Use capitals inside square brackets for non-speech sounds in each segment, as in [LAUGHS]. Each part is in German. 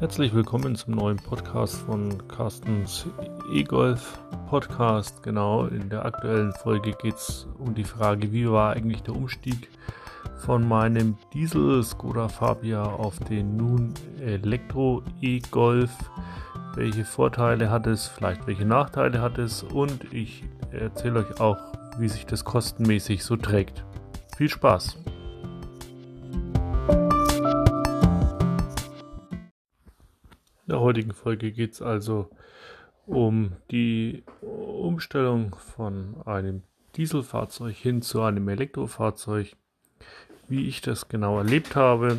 Herzlich willkommen zum neuen Podcast von Carstens E-Golf Podcast. Genau, in der aktuellen Folge geht es um die Frage, wie war eigentlich der Umstieg von meinem Diesel Skoda Fabia auf den nun Elektro E-Golf. Welche Vorteile hat es, vielleicht welche Nachteile hat es und ich erzähle euch auch, wie sich das kostenmäßig so trägt. Viel Spaß! In der heutigen Folge geht es also um die Umstellung von einem Dieselfahrzeug hin zu einem Elektrofahrzeug, wie ich das genau erlebt habe,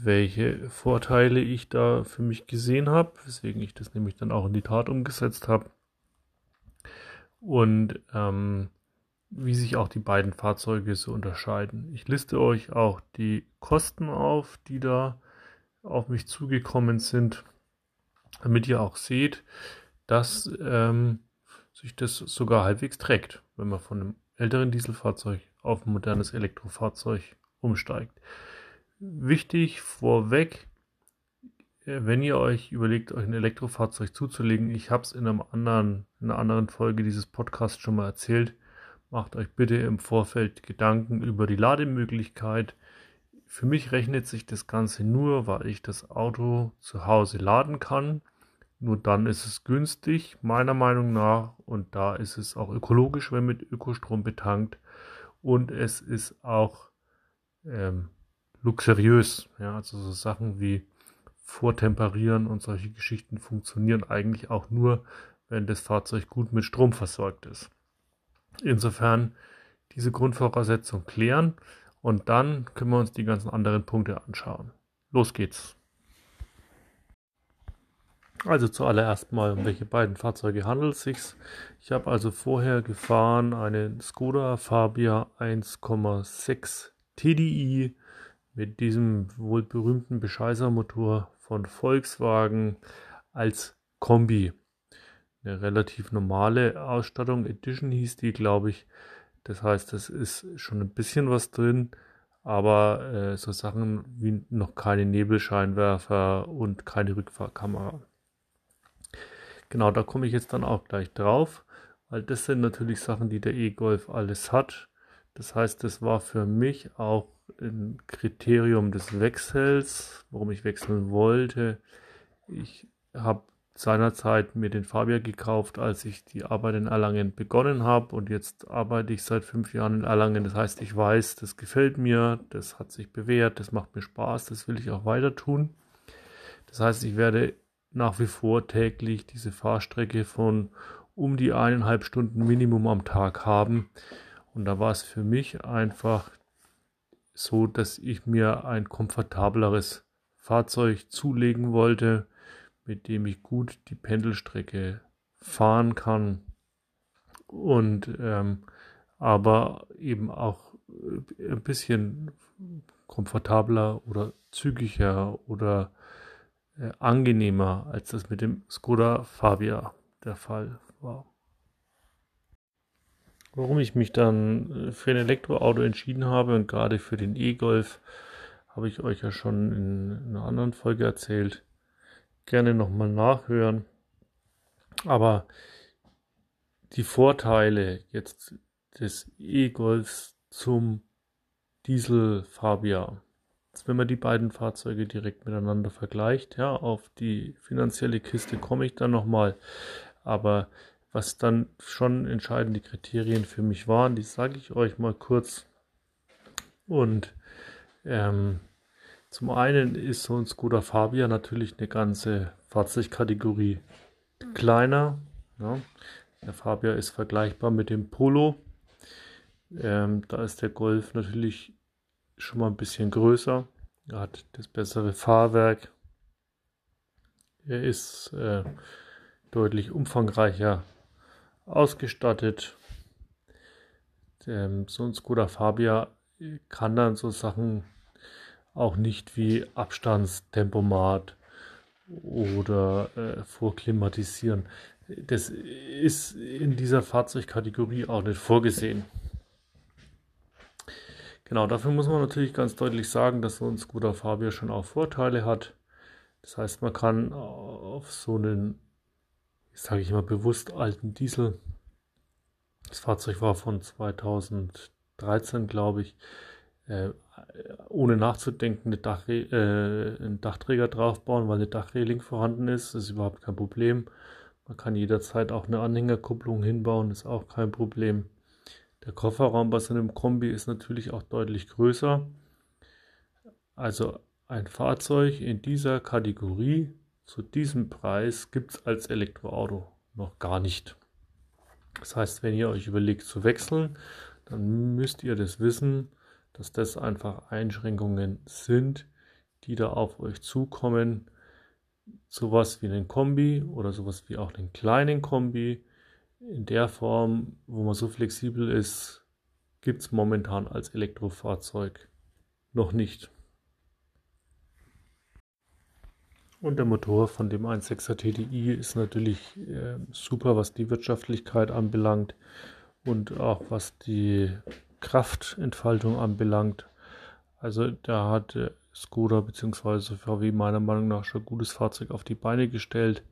welche Vorteile ich da für mich gesehen habe, weswegen ich das nämlich dann auch in die Tat umgesetzt habe und ähm, wie sich auch die beiden Fahrzeuge so unterscheiden. Ich liste euch auch die Kosten auf, die da auf mich zugekommen sind, damit ihr auch seht, dass ähm, sich das sogar halbwegs trägt, wenn man von einem älteren Dieselfahrzeug auf ein modernes Elektrofahrzeug umsteigt. Wichtig vorweg, äh, wenn ihr euch überlegt, euch ein Elektrofahrzeug zuzulegen, ich habe es in, in einer anderen Folge dieses Podcasts schon mal erzählt, macht euch bitte im Vorfeld Gedanken über die Lademöglichkeit, für mich rechnet sich das Ganze nur, weil ich das Auto zu Hause laden kann. Nur dann ist es günstig, meiner Meinung nach. Und da ist es auch ökologisch, wenn mit Ökostrom betankt. Und es ist auch ähm, luxuriös. Ja, also so Sachen wie Vortemperieren und solche Geschichten funktionieren eigentlich auch nur, wenn das Fahrzeug gut mit Strom versorgt ist. Insofern diese Grundvoraussetzung klären. Und dann können wir uns die ganzen anderen Punkte anschauen. Los geht's. Also zuallererst mal, um welche beiden Fahrzeuge handelt es sich. Ich habe also vorher gefahren einen Skoda Fabia 1,6 TDI mit diesem wohl berühmten Bescheißermotor von Volkswagen als Kombi. Eine relativ normale Ausstattung, Edition hieß die, glaube ich. Das heißt, es ist schon ein bisschen was drin, aber äh, so Sachen wie noch keine Nebelscheinwerfer und keine Rückfahrkamera. Genau, da komme ich jetzt dann auch gleich drauf, weil das sind natürlich Sachen, die der E-Golf alles hat. Das heißt, das war für mich auch ein Kriterium des Wechsels, warum ich wechseln wollte. Ich habe seinerzeit mir den Fabia gekauft, als ich die Arbeit in Erlangen begonnen habe und jetzt arbeite ich seit fünf Jahren in Erlangen. Das heißt, ich weiß, das gefällt mir, das hat sich bewährt, das macht mir Spaß, das will ich auch weiter tun. Das heißt, ich werde nach wie vor täglich diese Fahrstrecke von um die eineinhalb Stunden Minimum am Tag haben. Und da war es für mich einfach so, dass ich mir ein komfortableres Fahrzeug zulegen wollte, mit dem ich gut die Pendelstrecke fahren kann und ähm, aber eben auch äh, ein bisschen komfortabler oder zügiger oder äh, angenehmer, als das mit dem Skoda Fabia der Fall war. Warum ich mich dann äh, für ein Elektroauto entschieden habe und gerade für den E-Golf, habe ich euch ja schon in einer anderen Folge erzählt gerne nochmal nachhören. Aber die Vorteile jetzt des E-Golfs zum Diesel Fabia. wenn man die beiden Fahrzeuge direkt miteinander vergleicht, ja, auf die finanzielle Kiste komme ich dann nochmal. Aber was dann schon entscheidende Kriterien für mich waren, die sage ich euch mal kurz. Und ähm, zum einen ist so ein Skoda Fabia natürlich eine ganze Fahrzeugkategorie kleiner. Ja. Der Fabia ist vergleichbar mit dem Polo. Ähm, da ist der Golf natürlich schon mal ein bisschen größer. Er hat das bessere Fahrwerk. Er ist äh, deutlich umfangreicher ausgestattet. Ähm, so ein Skoda Fabia kann dann so Sachen auch nicht wie Abstandstempomat oder äh, vorklimatisieren. Das ist in dieser Fahrzeugkategorie auch nicht vorgesehen. Genau, dafür muss man natürlich ganz deutlich sagen, dass so ein Skoda Fabia schon auch Vorteile hat. Das heißt, man kann auf so einen, sage ich mal bewusst, alten Diesel, das Fahrzeug war von 2013, glaube ich, äh, ohne nachzudenken eine Dachre äh, einen Dachträger draufbauen, weil eine Dachreling vorhanden ist. Das ist überhaupt kein Problem. Man kann jederzeit auch eine Anhängerkupplung hinbauen, ist auch kein Problem. Der Kofferraum bei so einem Kombi ist natürlich auch deutlich größer. Also ein Fahrzeug in dieser Kategorie zu diesem Preis gibt es als Elektroauto noch gar nicht. Das heißt, wenn ihr euch überlegt zu wechseln, dann müsst ihr das wissen, dass das einfach Einschränkungen sind, die da auf euch zukommen. Sowas wie einen Kombi oder sowas wie auch einen kleinen Kombi in der Form, wo man so flexibel ist, gibt es momentan als Elektrofahrzeug noch nicht. Und der Motor von dem 1.6er TDI ist natürlich äh, super, was die Wirtschaftlichkeit anbelangt und auch was die Kraftentfaltung anbelangt. Also da hat äh, Skoda bzw. VW meiner Meinung nach schon ein gutes Fahrzeug auf die Beine gestellt.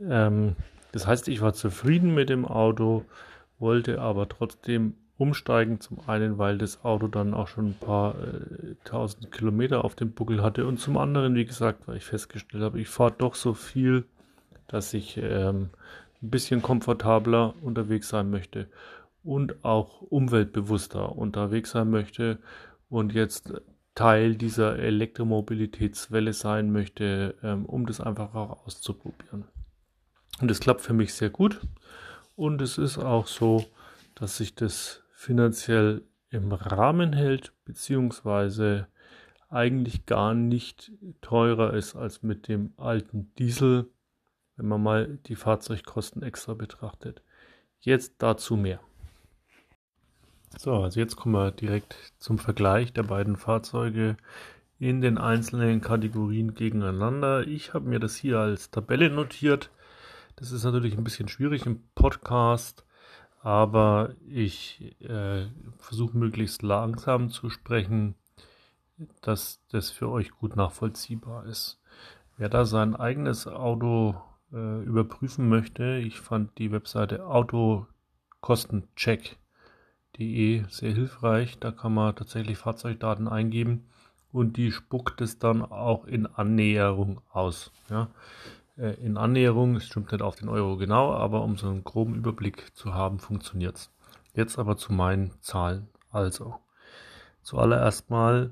Ähm, das heißt, ich war zufrieden mit dem Auto, wollte aber trotzdem umsteigen. Zum einen, weil das Auto dann auch schon ein paar äh, tausend Kilometer auf dem Buckel hatte und zum anderen, wie gesagt, weil ich festgestellt habe, ich fahre doch so viel, dass ich ähm, ein bisschen komfortabler unterwegs sein möchte und auch umweltbewusster unterwegs sein möchte und jetzt Teil dieser Elektromobilitätswelle sein möchte, ähm, um das einfach auch auszuprobieren. Und es klappt für mich sehr gut und es ist auch so, dass sich das finanziell im Rahmen hält, beziehungsweise eigentlich gar nicht teurer ist als mit dem alten Diesel, wenn man mal die Fahrzeugkosten extra betrachtet. Jetzt dazu mehr. So, also jetzt kommen wir direkt zum Vergleich der beiden Fahrzeuge in den einzelnen Kategorien gegeneinander. Ich habe mir das hier als Tabelle notiert. Das ist natürlich ein bisschen schwierig im Podcast aber ich äh, versuche möglichst langsam zu sprechen, dass das für euch gut nachvollziehbar ist. Wer da sein eigenes Auto äh, überprüfen möchte, ich fand die Webseite autokostencheck.de sehr hilfreich. Da kann man tatsächlich Fahrzeugdaten eingeben und die spuckt es dann auch in Annäherung aus. Ja. Äh, in Annäherung, es stimmt nicht auf den Euro genau, aber um so einen groben Überblick zu haben, funktioniert es. Jetzt aber zu meinen Zahlen. Also, zuallererst mal,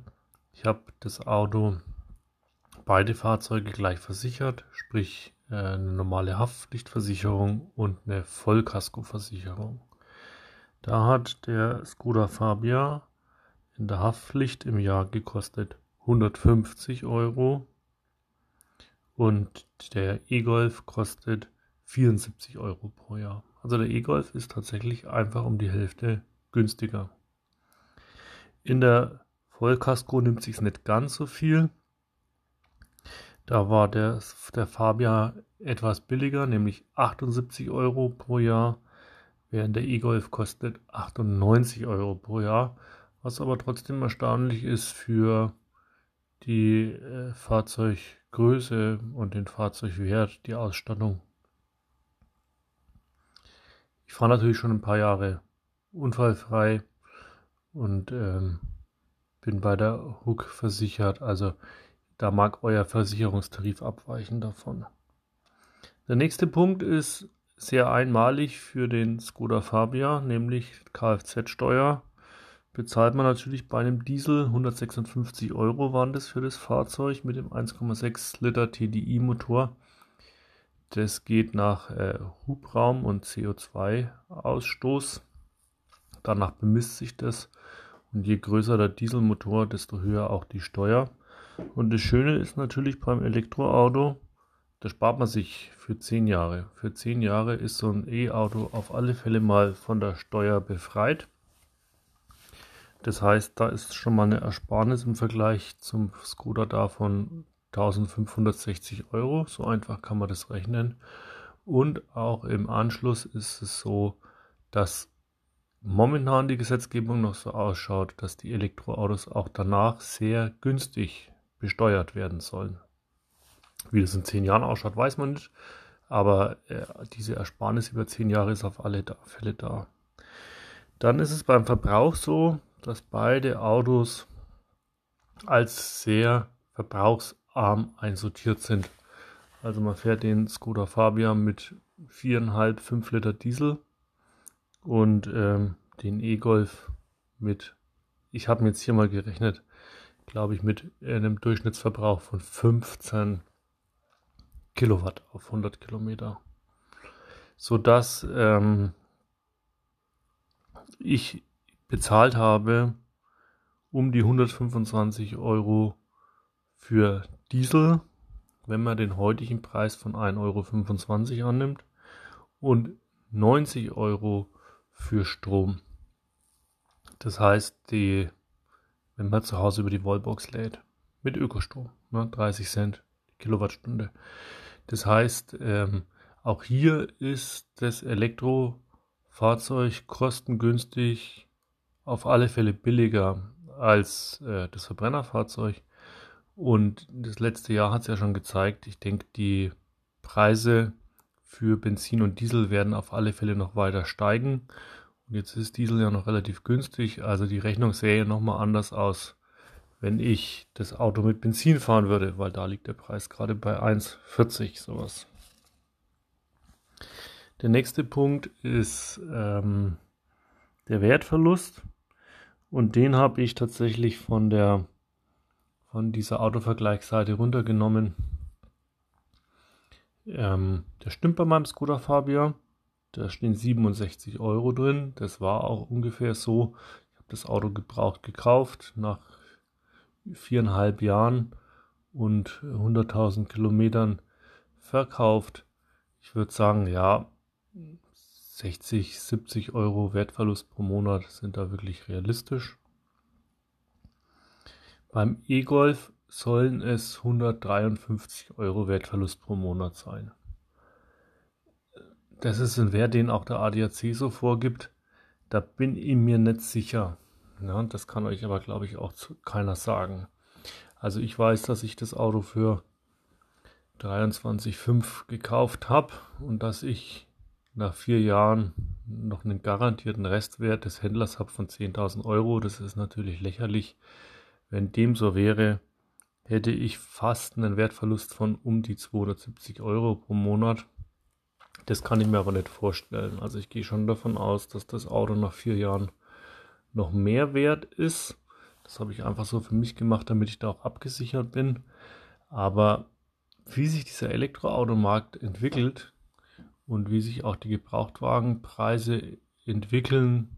ich habe das Auto, beide Fahrzeuge gleich versichert, sprich äh, eine normale Haftpflichtversicherung und eine Vollkaskoversicherung. Da hat der Skoda Fabia in der Haftpflicht im Jahr gekostet 150 Euro und der E-Golf kostet 74 Euro pro Jahr. Also der E-Golf ist tatsächlich einfach um die Hälfte günstiger. In der Vollkasko nimmt sich nicht ganz so viel. Da war der, der Fabia etwas billiger, nämlich 78 Euro pro Jahr, während der E-Golf kostet 98 Euro pro Jahr, was aber trotzdem erstaunlich ist für die äh, Fahrzeuggröße und den Fahrzeugwert, die Ausstattung. Ich fahre natürlich schon ein paar Jahre unfallfrei und ähm, bin bei der Hook versichert. Also da mag euer Versicherungstarif abweichen davon. Der nächste Punkt ist sehr einmalig für den Skoda Fabia, nämlich Kfz-Steuer bezahlt man natürlich bei einem Diesel 156 Euro waren das für das Fahrzeug mit dem 1,6 Liter TDI Motor. Das geht nach äh, Hubraum und CO2-Ausstoß. Danach bemisst sich das. Und je größer der Dieselmotor, desto höher auch die Steuer. Und das Schöne ist natürlich beim Elektroauto, da spart man sich für 10 Jahre. Für 10 Jahre ist so ein E-Auto auf alle Fälle mal von der Steuer befreit. Das heißt, da ist schon mal eine Ersparnis im Vergleich zum Skoda da von 1560 Euro. So einfach kann man das rechnen. Und auch im Anschluss ist es so, dass momentan die Gesetzgebung noch so ausschaut, dass die Elektroautos auch danach sehr günstig besteuert werden sollen. Wie das in zehn Jahren ausschaut, weiß man nicht. Aber äh, diese Ersparnis über zehn Jahre ist auf alle da, Fälle da. Dann ist es beim Verbrauch so, dass beide Autos als sehr verbrauchsarm einsortiert sind. Also man fährt den Skoda Fabia mit 4,5, 5 Liter Diesel und ähm, den E-Golf mit, ich habe mir jetzt hier mal gerechnet, glaube ich, mit einem Durchschnittsverbrauch von 15 Kilowatt auf 100 Kilometer. Sodass ähm, ich bezahlt habe um die 125 Euro für Diesel, wenn man den heutigen Preis von 1,25 Euro annimmt und 90 Euro für Strom. Das heißt, die, wenn man zu Hause über die Wallbox lädt, mit Ökostrom, ne, 30 Cent Kilowattstunde. Das heißt, ähm, auch hier ist das Elektrofahrzeug kostengünstig, auf alle Fälle billiger als äh, das Verbrennerfahrzeug. Und das letzte Jahr hat es ja schon gezeigt, ich denke, die Preise für Benzin und Diesel werden auf alle Fälle noch weiter steigen. Und jetzt ist Diesel ja noch relativ günstig, also die Rechnung sähe nochmal anders aus, wenn ich das Auto mit Benzin fahren würde, weil da liegt der Preis gerade bei 1,40 sowas. Der nächste Punkt ist ähm, der Wertverlust. Und den habe ich tatsächlich von der von dieser Autovergleichsseite runtergenommen. Ähm, der stimmt bei meinem Skoda Fabia. Da stehen 67 Euro drin. Das war auch ungefähr so. Ich habe das Auto gebraucht gekauft nach viereinhalb Jahren und 100.000 Kilometern verkauft. Ich würde sagen, ja, 60, 70 Euro Wertverlust pro Monat sind da wirklich realistisch. Beim E-Golf sollen es 153 Euro Wertverlust pro Monat sein. Das ist ein Wert, den auch der ADAC so vorgibt. Da bin ich mir nicht sicher. Ja, das kann euch aber, glaube ich, auch keiner sagen. Also ich weiß, dass ich das Auto für 23,5 gekauft habe und dass ich nach vier Jahren noch einen garantierten Restwert des Händlers habe von 10.000 Euro. Das ist natürlich lächerlich. Wenn dem so wäre, hätte ich fast einen Wertverlust von um die 270 Euro pro Monat. Das kann ich mir aber nicht vorstellen. Also ich gehe schon davon aus, dass das Auto nach vier Jahren noch mehr wert ist. Das habe ich einfach so für mich gemacht, damit ich da auch abgesichert bin. Aber wie sich dieser Elektroautomarkt entwickelt, und wie sich auch die Gebrauchtwagenpreise entwickeln,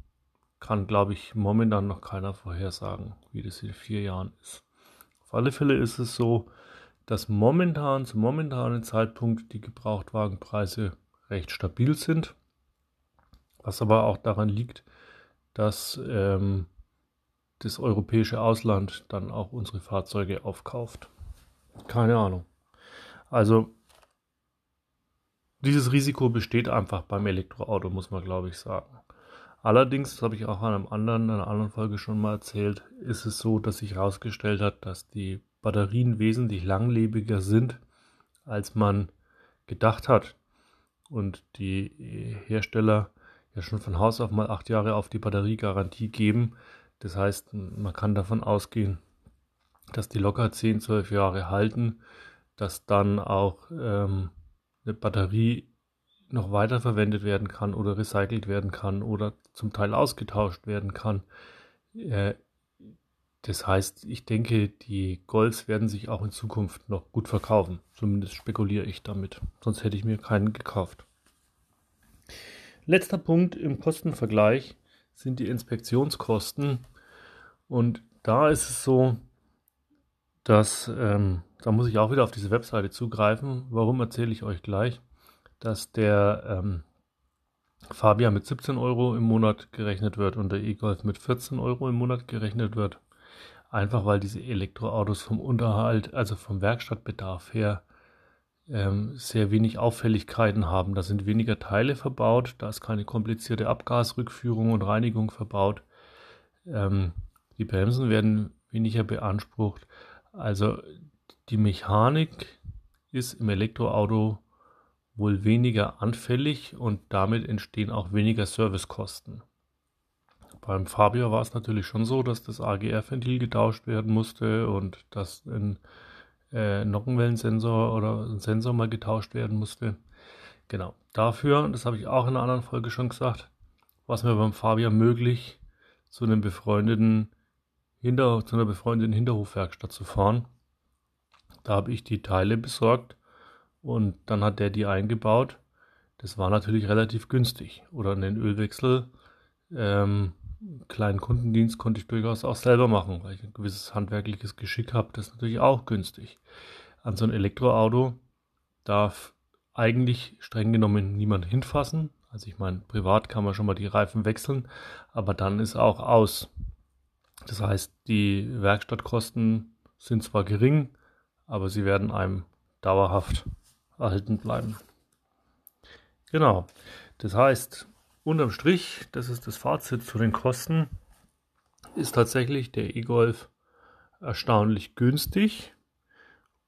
kann, glaube ich, momentan noch keiner vorhersagen, wie das in vier Jahren ist. Auf alle Fälle ist es so, dass momentan, zum momentanen Zeitpunkt, die Gebrauchtwagenpreise recht stabil sind, was aber auch daran liegt, dass ähm, das europäische Ausland dann auch unsere Fahrzeuge aufkauft. Keine Ahnung. Also dieses Risiko besteht einfach beim Elektroauto, muss man glaube ich sagen. Allerdings, das habe ich auch an einem anderen, in einer anderen Folge schon mal erzählt, ist es so, dass sich herausgestellt hat, dass die Batterien wesentlich langlebiger sind, als man gedacht hat. Und die Hersteller ja schon von Haus auf mal acht Jahre auf die Batteriegarantie geben. Das heißt, man kann davon ausgehen, dass die locker 10, 12 Jahre halten, dass dann auch ähm, eine Batterie noch weiter verwendet werden kann oder recycelt werden kann oder zum Teil ausgetauscht werden kann. Äh, das heißt, ich denke, die Golds werden sich auch in Zukunft noch gut verkaufen. Zumindest spekuliere ich damit. Sonst hätte ich mir keinen gekauft. Letzter Punkt im Kostenvergleich sind die Inspektionskosten. Und da ist es so, dass ähm, da muss ich auch wieder auf diese Webseite zugreifen. Warum erzähle ich euch gleich, dass der ähm, Fabia mit 17 Euro im Monat gerechnet wird und der E-Golf mit 14 Euro im Monat gerechnet wird. Einfach weil diese Elektroautos vom Unterhalt, also vom Werkstattbedarf her, sehr wenig Auffälligkeiten haben. Da sind weniger Teile verbaut, da ist keine komplizierte Abgasrückführung und Reinigung verbaut. Ähm, die Bremsen werden weniger beansprucht. Also die Mechanik ist im Elektroauto wohl weniger anfällig und damit entstehen auch weniger Servicekosten. Beim Fabia war es natürlich schon so, dass das AGR-Ventil getauscht werden musste und dass ein äh, Nockenwellensensor oder ein Sensor mal getauscht werden musste. Genau. Dafür, das habe ich auch in einer anderen Folge schon gesagt, war es mir beim Fabia möglich, zu einem befreundeten Hinter, zu einer befreundeten Hinterhofwerkstatt zu fahren. Da habe ich die Teile besorgt und dann hat der die eingebaut. Das war natürlich relativ günstig. Oder einen Ölwechsel. Ähm, kleinen Kundendienst konnte ich durchaus auch selber machen, weil ich ein gewisses handwerkliches Geschick habe. Das ist natürlich auch günstig. An so ein Elektroauto darf eigentlich streng genommen niemand hinfassen. Also ich meine, privat kann man schon mal die Reifen wechseln, aber dann ist auch aus. Das heißt, die Werkstattkosten sind zwar gering, aber sie werden einem dauerhaft erhalten bleiben. Genau. Das heißt, unterm Strich, das ist das Fazit zu den Kosten, ist tatsächlich der E-Golf erstaunlich günstig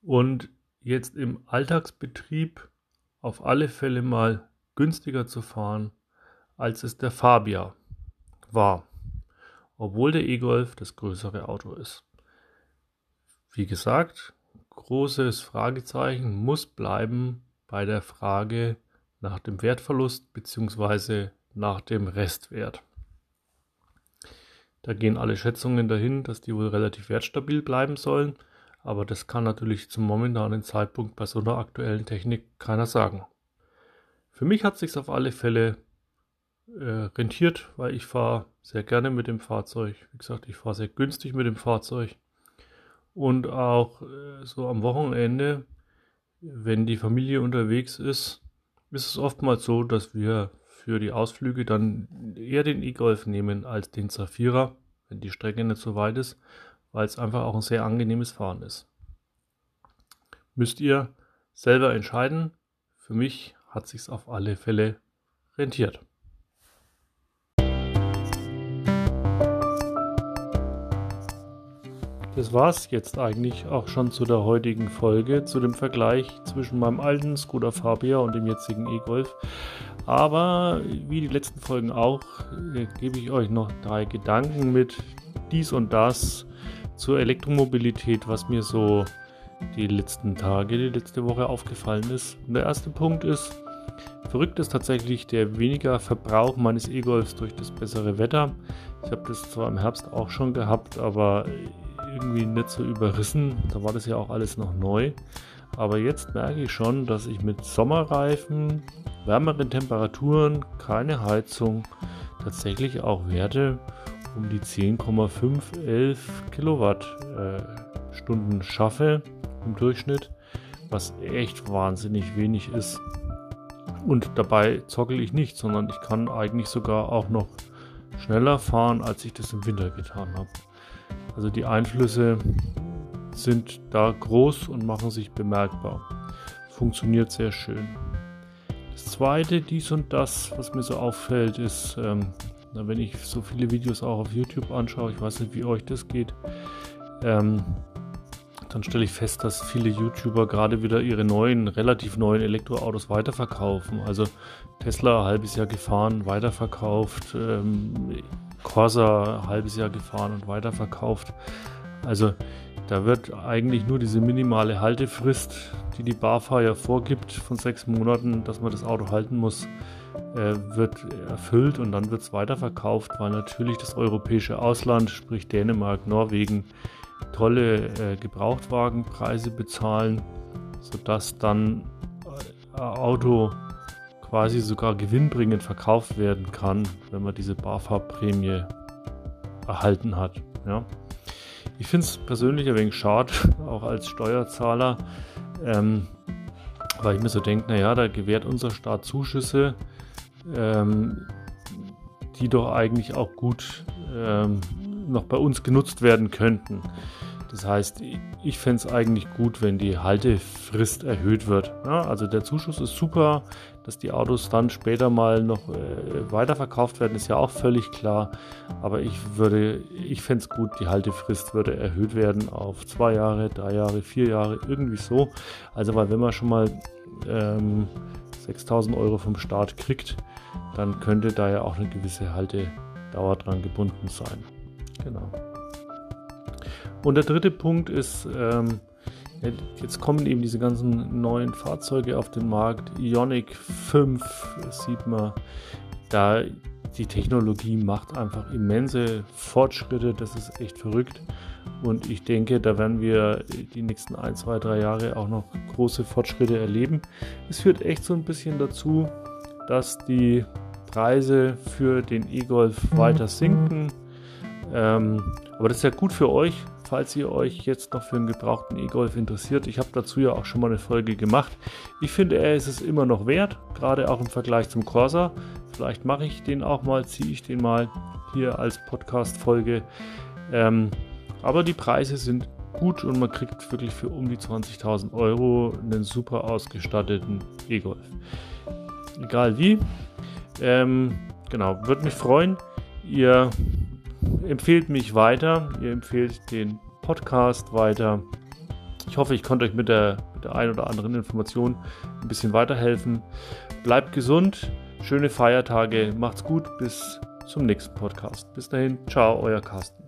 und jetzt im Alltagsbetrieb auf alle Fälle mal günstiger zu fahren, als es der Fabia war, obwohl der E-Golf das größere Auto ist. Wie gesagt, großes Fragezeichen muss bleiben bei der Frage nach dem Wertverlust bzw. nach dem Restwert. Da gehen alle Schätzungen dahin, dass die wohl relativ wertstabil bleiben sollen, aber das kann natürlich zum momentanen Zeitpunkt bei so einer aktuellen Technik keiner sagen. Für mich hat es sich auf alle Fälle äh, rentiert, weil ich fahre sehr gerne mit dem Fahrzeug. Wie gesagt, ich fahre sehr günstig mit dem Fahrzeug. Und auch äh, so am Wochenende, wenn die Familie unterwegs ist, ist es oftmals so, dass wir für die Ausflüge dann eher den E-Golf nehmen als den Zafira, wenn die Strecke nicht so weit ist, weil es einfach auch ein sehr angenehmes Fahren ist. Müsst ihr selber entscheiden. Für mich hat sich auf alle Fälle rentiert. Das war es jetzt eigentlich auch schon zu der heutigen Folge, zu dem Vergleich zwischen meinem alten Skoda Fabia und dem jetzigen E-Golf. Aber wie die letzten Folgen auch, äh, gebe ich euch noch drei Gedanken mit dies und das zur Elektromobilität, was mir so die letzten Tage, die letzte Woche aufgefallen ist. Und der erste Punkt ist, verrückt ist tatsächlich der weniger Verbrauch meines E-Golfs durch das bessere Wetter. Ich habe das zwar im Herbst auch schon gehabt, aber irgendwie nicht so überrissen. Da war das ja auch alles noch neu. Aber jetzt merke ich schon, dass ich mit Sommerreifen, wärmeren Temperaturen, keine Heizung, tatsächlich auch Werte um die 10,5, 11 Kilowattstunden äh, schaffe im Durchschnitt, was echt wahnsinnig wenig ist. Und dabei zockel ich nicht, sondern ich kann eigentlich sogar auch noch schneller fahren, als ich das im Winter getan habe. Also die Einflüsse sind da groß und machen sich bemerkbar. Funktioniert sehr schön. Das zweite, dies und das, was mir so auffällt, ist, ähm, wenn ich so viele Videos auch auf YouTube anschaue, ich weiß nicht, wie euch das geht, ähm, dann stelle ich fest, dass viele YouTuber gerade wieder ihre neuen, relativ neuen Elektroautos weiterverkaufen. Also Tesla halbes Jahr gefahren, weiterverkauft, ähm, Corsa halbes Jahr gefahren und weiterverkauft. Also da wird eigentlich nur diese minimale Haltefrist, die die BAFA ja vorgibt von sechs Monaten, dass man das Auto halten muss, äh, wird erfüllt und dann wird es weiterverkauft, weil natürlich das europäische Ausland, sprich Dänemark, Norwegen, tolle äh, Gebrauchtwagenpreise bezahlen, sodass dann ein Auto quasi sogar gewinnbringend verkauft werden kann, wenn man diese BAFA-Prämie erhalten hat. Ja. Ich finde es persönlich ein wenig schade, [LAUGHS] auch als Steuerzahler, ähm, weil ich mir so denke, naja, da gewährt unser Staat Zuschüsse, ähm, die doch eigentlich auch gut ähm, noch bei uns genutzt werden könnten. Das heißt, ich fände es eigentlich gut, wenn die Haltefrist erhöht wird. Ja, also der Zuschuss ist super, dass die Autos dann später mal noch äh, weiterverkauft werden, ist ja auch völlig klar. Aber ich würde, ich fände es gut, die Haltefrist würde erhöht werden auf zwei Jahre, drei Jahre, vier Jahre, irgendwie so. Also weil wenn man schon mal ähm, 6000 Euro vom Staat kriegt, dann könnte da ja auch eine gewisse Haltedauer dran gebunden sein. Genau. Und der dritte Punkt ist, ähm, jetzt kommen eben diese ganzen neuen Fahrzeuge auf den Markt. Ionic 5 sieht man, da die Technologie macht einfach immense Fortschritte. Das ist echt verrückt. Und ich denke, da werden wir die nächsten ein, zwei, drei Jahre auch noch große Fortschritte erleben. Es führt echt so ein bisschen dazu, dass die Preise für den E-Golf weiter sinken. Ähm, aber das ist ja gut für euch, falls ihr euch jetzt noch für einen gebrauchten E-Golf interessiert. Ich habe dazu ja auch schon mal eine Folge gemacht. Ich finde, er ist es immer noch wert, gerade auch im Vergleich zum Corsa. Vielleicht mache ich den auch mal, ziehe ich den mal hier als Podcast-Folge. Ähm, aber die Preise sind gut und man kriegt wirklich für um die 20.000 Euro einen super ausgestatteten E-Golf. Egal wie. Ähm, genau, würde mich freuen. Ihr empfehlt mich weiter, ihr empfehlt den Podcast weiter. Ich hoffe, ich konnte euch mit der, mit der ein oder anderen Information ein bisschen weiterhelfen. Bleibt gesund, schöne Feiertage, macht's gut, bis zum nächsten Podcast. Bis dahin, ciao, euer Carsten.